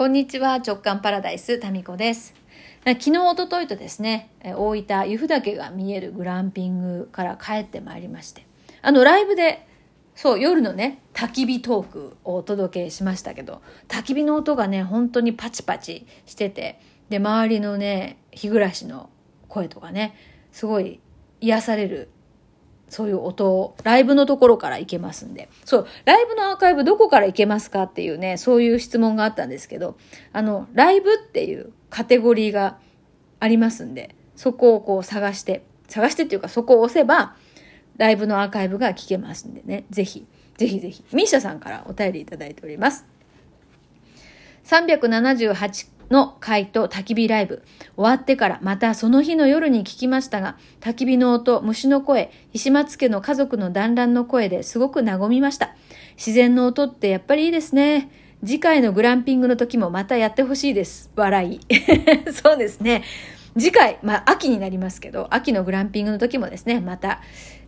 こんにちは、直感パラダイス、タミコです。昨日、おとといとですね、大分、由布岳が見えるグランピングから帰ってまいりまして、あの、ライブで、そう、夜のね、焚き火トークをお届けしましたけど、焚き火の音がね、本当にパチパチしてて、で、周りのね、日暮らしの声とかね、すごい癒されるそういう音、ライブのところから行けますんで。そう、ライブのアーカイブどこから行けますかっていうね、そういう質問があったんですけど、あの、ライブっていうカテゴリーがありますんで、そこをこう探して、探してっていうかそこを押せば、ライブのアーカイブが聞けますんでね、ぜひ、ぜひぜひ、ミーシャさんからお便りいただいております。378の回と焚き火ライブ。終わってからまたその日の夜に聞きましたが、焚き火の音、虫の声、石松家の家族の団らんの声ですごく和みました。自然の音ってやっぱりいいですね。次回のグランピングの時もまたやってほしいです。笑い。そうですね。次回、まあ秋になりますけど、秋のグランピングの時もですね、また、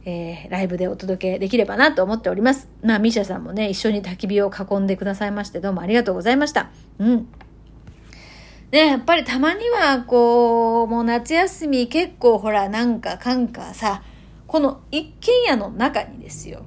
えー、ライブでお届けできればなと思っております。まあ、ミシャさんもね、一緒に焚き火を囲んでくださいまして、どうもありがとうございました。うん。ね、やっぱりたまには、こう、もう夏休み結構ほら、なんかかんかさ、この一軒家の中にですよ。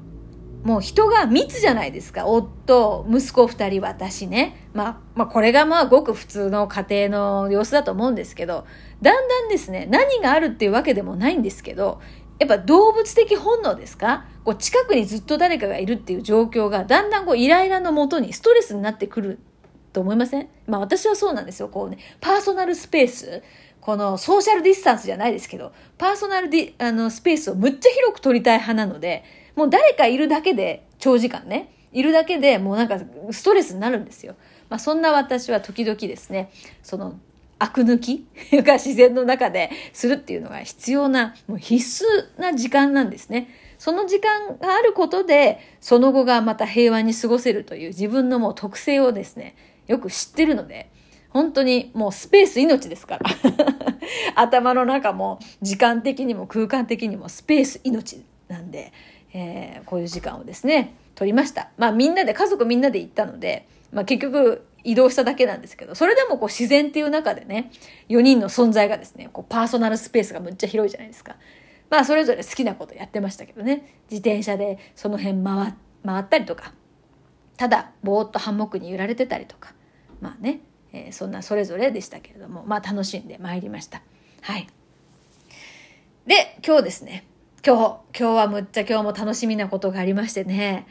もう人が密じゃないですか。夫、息子二人、私ね。まあ、まあこれがまあごく普通の家庭の様子だと思うんですけど、だんだんですね、何があるっていうわけでもないんですけど、やっぱ動物的本能ですか？こう近くにずっと誰かがいるっていう状況がだんだんこうイライラのもとにストレスになってくると思いません？まあ私はそうなんですよ。こうね、パーソナルスペース。このソーシャルディスタンスじゃないですけど、パーソナルディあのスペースをむっちゃ広く取りたい派なので、もう誰かいるだけで、長時間ね、いるだけでもうなんかストレスになるんですよ。まあそんな私は時々ですね、その、悪抜き が自然の中でするっていうのが必要な、もう必須な時間なんですね。その時間があることで、その後がまた平和に過ごせるという自分のもう特性をですね、よく知ってるので、本当にもうスペース命ですから。頭の中も時間的にも空間的にもスペース命なんで、えー、こういう時間をですね、取りました。まあみんなで、家族みんなで行ったので、まあ結局移動しただけなんですけど、それでもこう自然っていう中でね、4人の存在がですね、こうパーソナルスペースがむっちゃ広いじゃないですか。まあそれぞれ好きなことやってましたけどね、自転車でその辺回回ったりとか、ただぼーっとハンモックに揺られてたりとか。まあね、えー、そんなそれぞれでしたけれども。まあ楽しんでまいりました。はい。で今日ですね。今日今日はむっちゃ今日も楽しみなことがありましてね、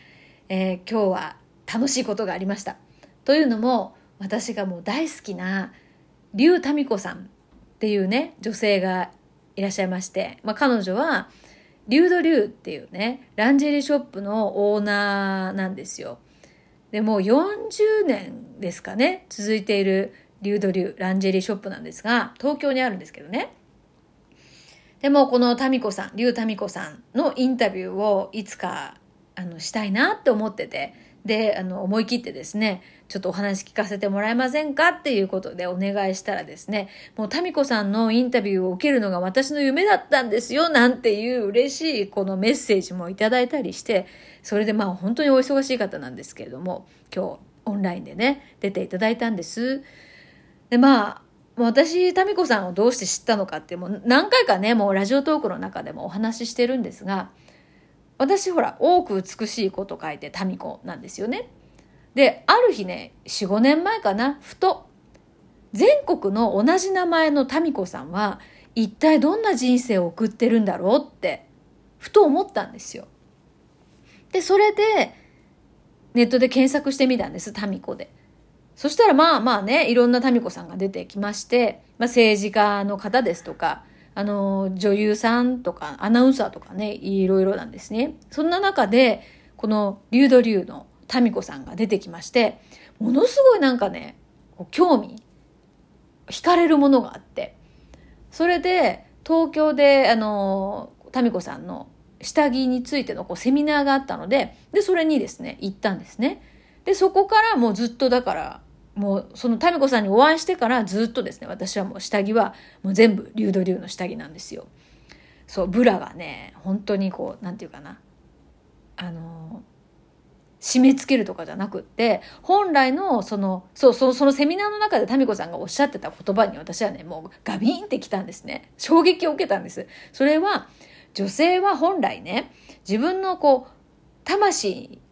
えー、今日は楽しいことがありました。というのも私がもう大好きな竜民子さんっていうね女性がいらっしゃいまして、まあ、彼女はリュードリューっていうねランジェリーショップのオーナーなんですよ。でもう40年ですかね続いているリュードリューランジェリーショップなんですが東京にあるんですけどね。でもこの民子さんリュウ民子さんのインタビューをいつかあのしたいなって思っててであの思い切ってですねちょっとお話聞かせてもらえませんかっていうことでお願いしたらですねもう民子さんのインタビューを受けるのが私の夢だったんですよなんていう嬉しいこのメッセージもいただいたりしてそれでまあ本当にお忙しい方なんですけれども今日オンラインでね出ていただいたんですでまあ私、民子さんをどうして知ったのかってもう何回かね、もうラジオトークの中でもお話ししてるんですが、私ほら、多く美しい子と書いて民子なんですよね。で、ある日ね、4、5年前かな、ふと、全国の同じ名前の民子さんは、一体どんな人生を送ってるんだろうって、ふと思ったんですよ。で、それで、ネットで検索してみたんです、民子で。そしたらまあまあね、いろんな民子さんが出てきまして、まあ、政治家の方ですとか、あの、女優さんとか、アナウンサーとかね、いろいろなんですね。そんな中で、この、リュウドリュウの民子さんが出てきまして、ものすごいなんかね、興味、惹かれるものがあって、それで、東京で、あの、民子さんの下着についてのこうセミナーがあったので、で、それにですね、行ったんですね。で、そこからもうずっとだから、もうその民子さんにお会いしてからずっとですね、私はもう下着はもう全部流ド流の下着なんですよ。そう、ブラがね、本当にこう、なんていうかな。あの、締め付けるとかじゃなくって、本来のその、そう、その、そのセミナーの中でタミコさんがおっしゃってた言葉に私はね、もうガビーンってきたんですね。衝撃を受けたんです。それは、女性は本来ね、自分のこう、魂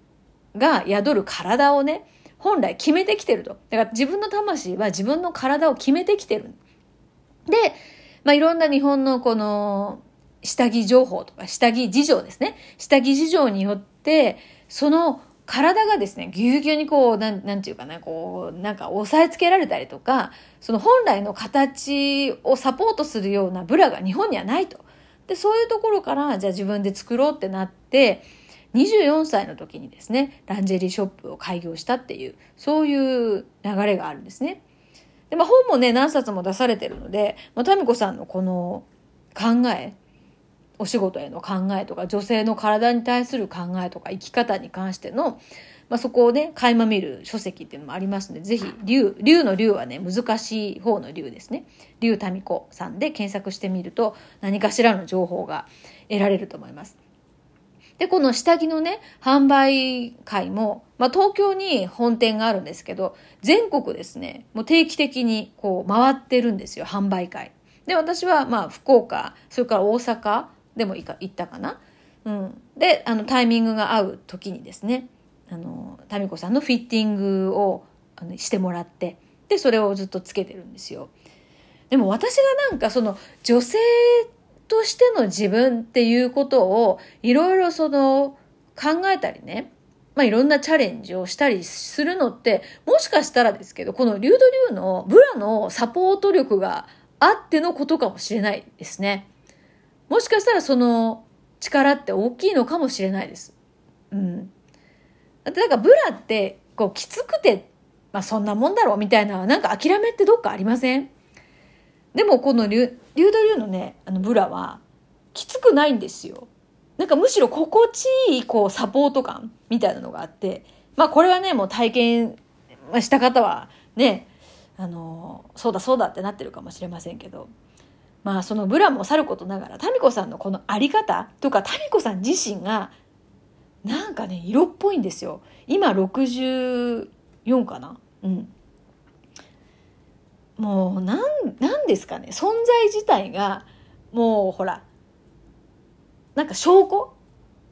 が宿る体をね、本来決めてきてると。だから自分の魂は自分の体を決めてきてる。で、まあ、いろんな日本のこの、下着情報とか下着事情ですね。下着事情によって、その体がですね、ぎゅうぎゅうにこう、なん、なんていうかな、こう、なんか押さえつけられたりとか、その本来の形をサポートするようなブラが日本にはないと。で、そういうところから、じゃあ自分で作ろうってなって、24歳の時にですね、ランジェリーショップを開業したっていう、そういう流れがあるんですね。で、まあ本もね、何冊も出されてるので、まあ、タミコさんのこの考え、お仕事への考えとか、女性の体に対する考えとか、生き方に関しての、まあ、そこをね、垣間見る書籍っていうのもありますので、ぜひ、竜、竜の竜はね、難しい方の竜ですね。竜民子さんで検索してみると、何かしらの情報が得られると思います。で、この下着のね、販売会も、まあ、東京に本店があるんですけど、全国ですね、もう定期的にこう回ってるんですよ、販売会。で、私はまあ、福岡、それから大阪でも行ったかな？うん。で、あの、タイミングが合う時にですね、あの、タミコさんのフィッティングをあのしてもらって、で、それをずっとつけてるんですよ。でも私がなんかその女性としての自分っていうことをいろいろその考えたりね、まあ、いろんなチャレンジをしたりするのって、もしかしたらですけど、このリュウドリュウのブラのサポート力があってのことかもしれないですね。もしかしたらその力って大きいのかもしれないです。うん。だってなんかブラって、こうきつくて、まあそんなもんだろうみたいな、なんか諦めってどっかありません？でもこのリュリュウドリュウのね、あのブラは、きつくないんですよ。なんかむしろ心地いい、こう、サポート感みたいなのがあって、まあこれはね、もう体験した方は、ね、あの、そうだそうだってなってるかもしれませんけど、まあそのブラもさることながら、タミコさんのこのあり方とか、タミコさん自身が、なんかね、色っぽいんですよ。今64かな？うん。もうなん、なんですかね、存在自体が、もうほら、なんか証拠？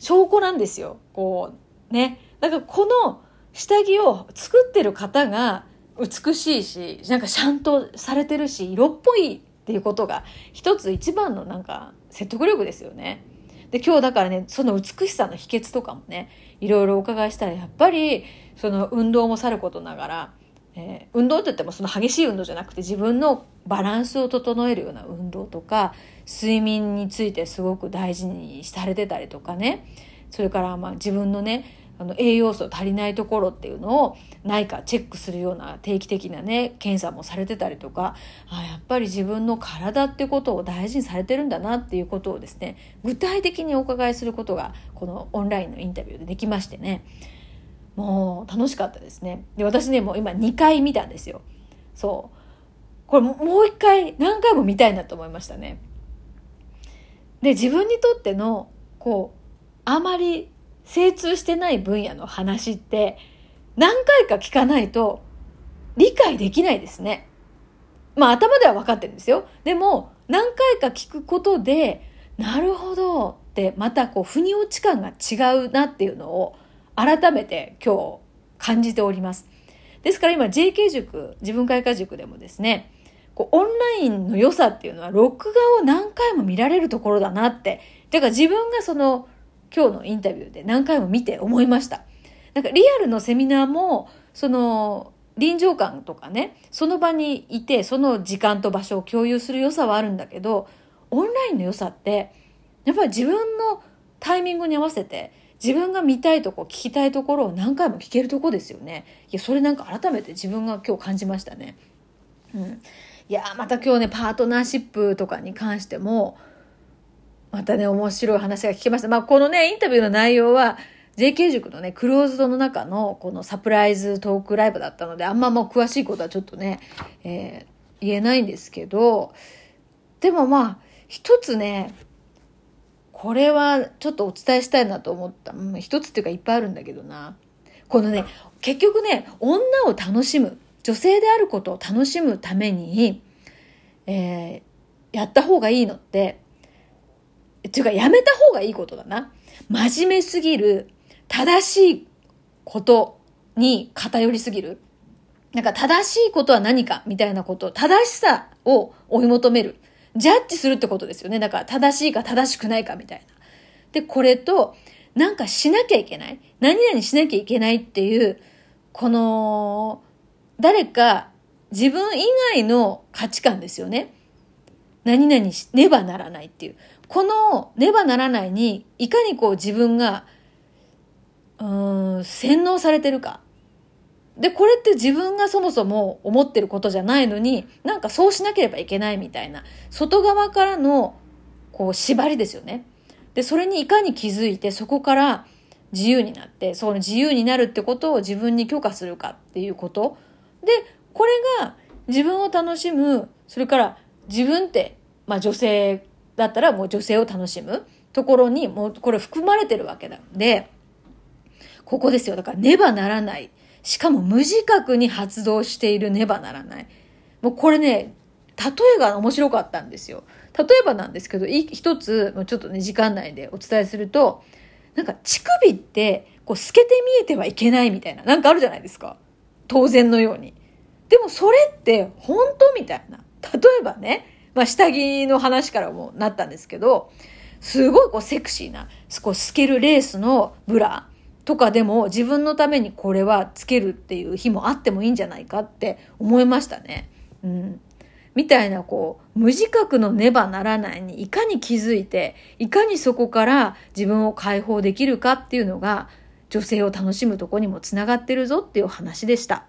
証拠なんですよ。こう、ね。だからこの下着を作ってる方が美しいし、なんかちゃんとされてるし、色っぽいっていうことが一つ一番のなんか説得力ですよね。で、今日だからね、その美しさの秘訣とかもね、いろいろお伺いしたら、やっぱり、その運動もさることながら、えー、運動って言ってもその激しい運動じゃなくて自分のバランスを整えるような運動とか睡眠についてすごく大事にされてたりとかねそれからまあ自分のねあの栄養素足りないところっていうのをないかチェックするような定期的なね検査もされてたりとかあやっぱり自分の体ってことを大事にされてるんだなっていうことをですね具体的にお伺いすることがこのオンラインのインタビューでできましてねもう楽しかったですね。で、私ね、もう今2回見たんですよ。そう。これもう一回何回も見たいなと思いましたね。で、自分にとっての、こう、あまり精通してない分野の話って何回か聞かないと理解できないですね。まあ頭では分かってるんですよ。でも何回か聞くことで、なるほどってまたこう腑に落ち感が違うなっていうのを改めて今日感じております。ですから今 JK 塾、自分開花塾でもですね、こうオンラインの良さっていうのは録画を何回も見られるところだなって。てか自分がその今日のインタビューで何回も見て思いました。なんかリアルのセミナーも、その臨場感とかね、その場にいて、その時間と場所を共有する良さはあるんだけど、オンラインの良さって、やっぱり自分のタイミングに合わせて、自分が見たいとこ、聞きたいところを何回も聞けるとこですよね。いや、それなんか改めて自分が今日感じましたね。うん。いや、また今日ね、パートナーシップとかに関しても、またね、面白い話が聞けました。まあ、このね、インタビューの内容は、JK 塾のね、クローズドの中のこのサプライズトークライブだったので、あんまもう詳しいことはちょっとね、えー、言えないんですけど、でもまあ、一つね、これはちょっとお伝えしたいなと思った。うん、一つっていうかいっぱいあるんだけどな。このね、結局ね、女を楽しむ、女性であることを楽しむために、えー、やった方がいいのって、っていうかやめた方がいいことだな。真面目すぎる、正しいことに偏りすぎる。なんか正しいことは何かみたいなこと、正しさを追い求める。ジャッジするってことですよね。だから正しいか正しくないかみたいな。で、これと、なんかしなきゃいけない。何々しなきゃいけないっていう、この、誰か自分以外の価値観ですよね。何々しねばならないっていう。このねばならないに、いかにこう自分が、うん、洗脳されてるか。で、これって自分がそもそも思ってることじゃないのに、なんかそうしなければいけないみたいな、外側からの、こう、縛りですよね。で、それにいかに気づいて、そこから自由になって、その自由になるってことを自分に許可するかっていうこと。で、これが自分を楽しむ、それから自分って、まあ女性だったらもう女性を楽しむところにもうこれ含まれてるわけなんで、ここですよ。だからねばならない。しかも無自覚に発動しているねばならない。もうこれね、例えが面白かったんですよ。例えばなんですけど、一つ、ちょっとね、時間内でお伝えすると、なんか乳首ってこう透けて見えてはいけないみたいな、なんかあるじゃないですか。当然のように。でもそれって本当みたいな。例えばね、まあ下着の話からもなったんですけど、すごいこうセクシーな、こう透けるレースのブラとかでも自分のためにこれはつけるっていう日もあってもいいんじゃないかって思いましたね。うん。みたいなこう無自覚のねばならないにいかに気づいていかにそこから自分を解放できるかっていうのが女性を楽しむとこにもつながってるぞっていう話でした。